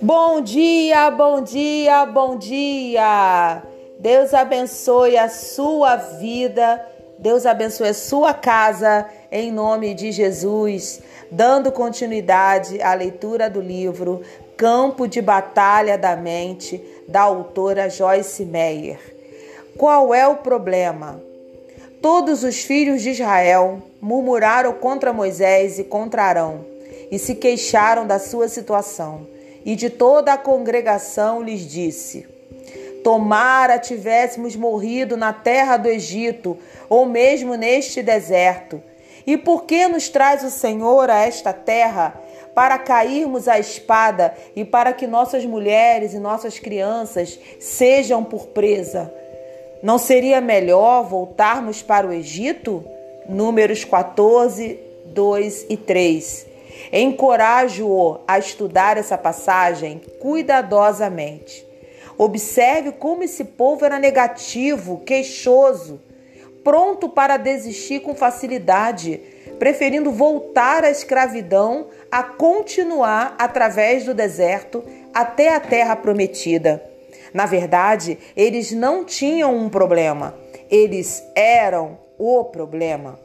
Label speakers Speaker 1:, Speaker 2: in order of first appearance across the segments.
Speaker 1: Bom dia, bom dia, bom dia. Deus abençoe a sua vida. Deus abençoe a sua casa em nome de Jesus, dando continuidade à leitura do livro Campo de Batalha da Mente, da autora Joyce Meyer. Qual é o problema? Todos os filhos de Israel murmuraram contra Moisés e contra Arão e se queixaram da sua situação e de toda a congregação lhes disse: Tomara tivéssemos morrido na terra do Egito, ou mesmo neste deserto. E por que nos traz o Senhor a esta terra? Para cairmos à espada e para que nossas mulheres e nossas crianças sejam por presa. Não seria melhor voltarmos para o Egito? Números 14, 2 e 3. Encorajo-o a estudar essa passagem cuidadosamente. Observe como esse povo era negativo, queixoso, pronto para desistir com facilidade, preferindo voltar à escravidão a continuar através do deserto até a terra prometida. Na verdade, eles não tinham um problema, eles eram o problema.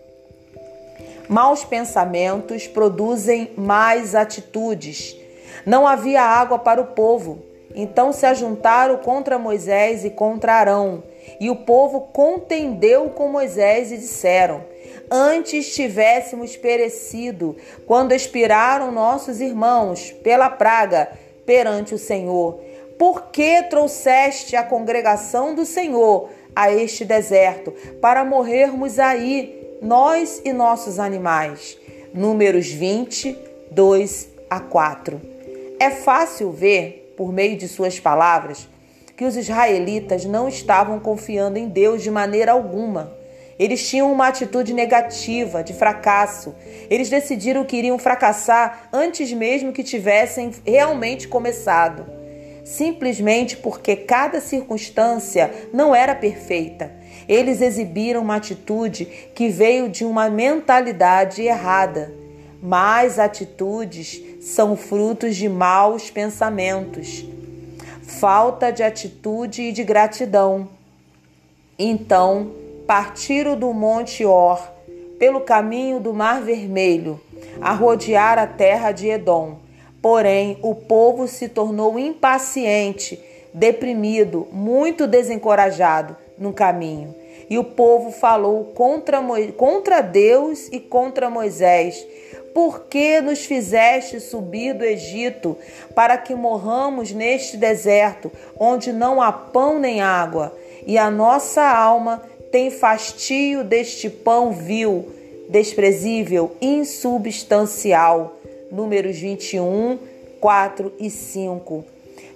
Speaker 1: Maus pensamentos produzem mais atitudes. Não havia água para o povo. Então se ajuntaram contra Moisés e contra Arão. E o povo contendeu com Moisés e disseram: Antes tivéssemos perecido, quando expiraram nossos irmãos pela praga perante o Senhor. Por que trouxeste a congregação do Senhor a este deserto, para morrermos aí? nós e nossos animais. Números 20, 2 a 4. É fácil ver, por meio de suas palavras, que os israelitas não estavam confiando em Deus de maneira alguma. Eles tinham uma atitude negativa, de fracasso. Eles decidiram que iriam fracassar antes mesmo que tivessem realmente começado. Simplesmente porque cada circunstância não era perfeita. Eles exibiram uma atitude que veio de uma mentalidade errada. Mas atitudes são frutos de maus pensamentos, falta de atitude e de gratidão. Então, partiram do Monte Or, pelo caminho do Mar Vermelho, a rodear a terra de Edom. Porém, o povo se tornou impaciente, deprimido, muito desencorajado no caminho. E o povo falou contra, contra Deus e contra Moisés. Por que nos fizeste subir do Egito para que morramos neste deserto, onde não há pão nem água? E a nossa alma tem fastio deste pão vil, desprezível, insubstancial. Números 21, 4 e 5.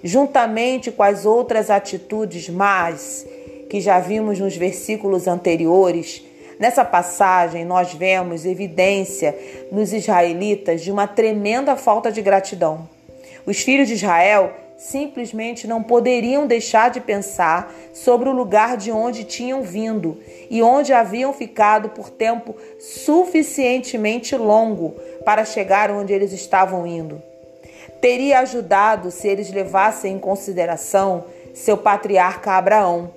Speaker 1: Juntamente com as outras atitudes más que já vimos nos versículos anteriores, nessa passagem nós vemos evidência nos israelitas de uma tremenda falta de gratidão. Os filhos de Israel simplesmente não poderiam deixar de pensar sobre o lugar de onde tinham vindo e onde haviam ficado por tempo suficientemente longo para chegar onde eles estavam indo. Teria ajudado se eles levassem em consideração seu patriarca Abraão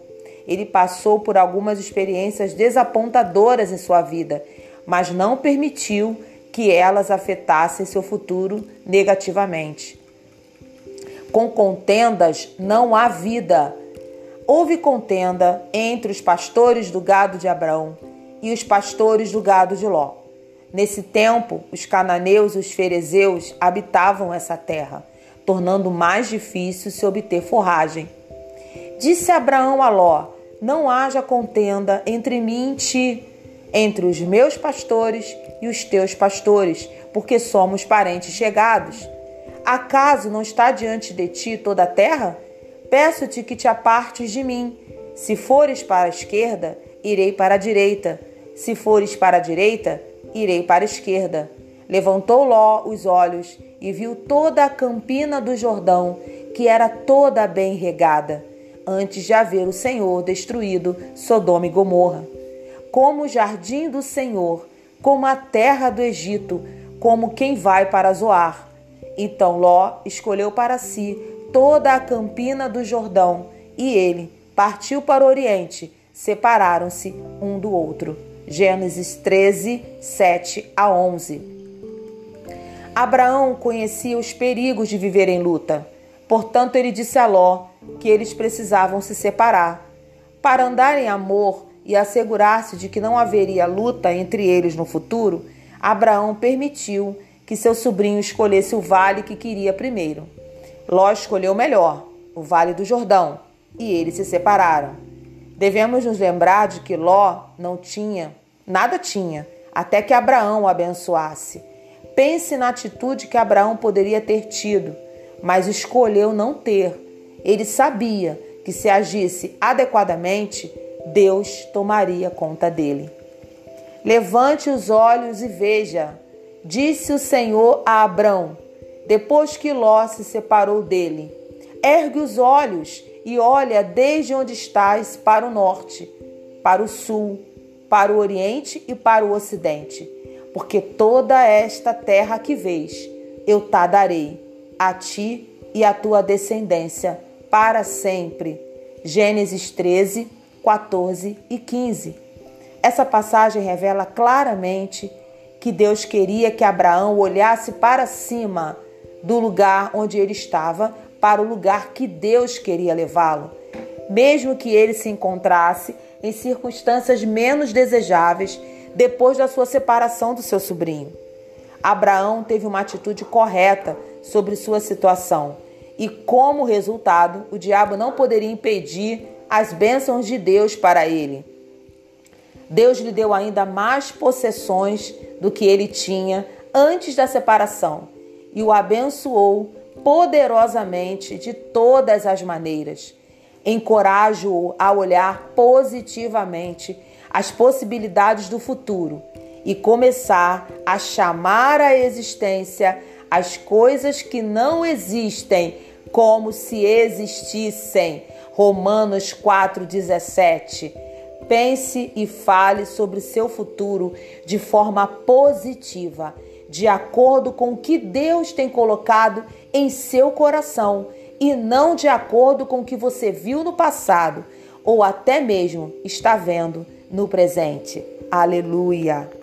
Speaker 1: ele passou por algumas experiências desapontadoras em sua vida, mas não permitiu que elas afetassem seu futuro negativamente. Com contendas não há vida. Houve contenda entre os pastores do gado de Abraão e os pastores do gado de Ló. Nesse tempo, os cananeus e os ferezeus habitavam essa terra, tornando mais difícil se obter forragem. Disse Abraão a Ló: não haja contenda entre mim e ti, entre os meus pastores e os teus pastores, porque somos parentes chegados. Acaso não está diante de ti toda a terra? Peço-te que te apartes de mim. Se fores para a esquerda, irei para a direita. Se fores para a direita, irei para a esquerda. Levantou Ló os olhos e viu toda a campina do Jordão, que era toda bem regada antes de haver o Senhor destruído Sodoma e Gomorra. Como o jardim do Senhor, como a terra do Egito, como quem vai para Zoar. Então Ló escolheu para si toda a campina do Jordão e ele partiu para o Oriente. Separaram-se um do outro. Gênesis 13, 7 a 11. Abraão conhecia os perigos de viver em luta. Portanto, ele disse a Ló que eles precisavam se separar. Para andar em amor e assegurar-se de que não haveria luta entre eles no futuro, Abraão permitiu que seu sobrinho escolhesse o vale que queria primeiro. Ló escolheu o melhor, o Vale do Jordão, e eles se separaram. Devemos nos lembrar de que Ló não tinha, nada tinha, até que Abraão o abençoasse. Pense na atitude que Abraão poderia ter tido, mas escolheu não ter. Ele sabia que se agisse adequadamente, Deus tomaria conta dele. Levante os olhos e veja, disse o Senhor a Abrão, depois que Ló se separou dele. Ergue os olhos e olha desde onde estás para o norte, para o sul, para o oriente e para o ocidente porque toda esta terra que vês, eu te darei a ti e a tua descendência para sempre. Gênesis 13, 14 e 15. Essa passagem revela claramente que Deus queria que Abraão olhasse para cima do lugar onde ele estava para o lugar que Deus queria levá-lo, mesmo que ele se encontrasse em circunstâncias menos desejáveis depois da sua separação do seu sobrinho. Abraão teve uma atitude correta sobre sua situação e, como resultado, o diabo não poderia impedir as bênçãos de Deus para ele. Deus lhe deu ainda mais possessões do que ele tinha antes da separação e o abençoou poderosamente de todas as maneiras. Encorajo-o a olhar positivamente as possibilidades do futuro e começar a chamar à existência as coisas que não existem como se existissem. Romanos 4:17. Pense e fale sobre seu futuro de forma positiva, de acordo com o que Deus tem colocado em seu coração e não de acordo com o que você viu no passado ou até mesmo está vendo no presente. Aleluia!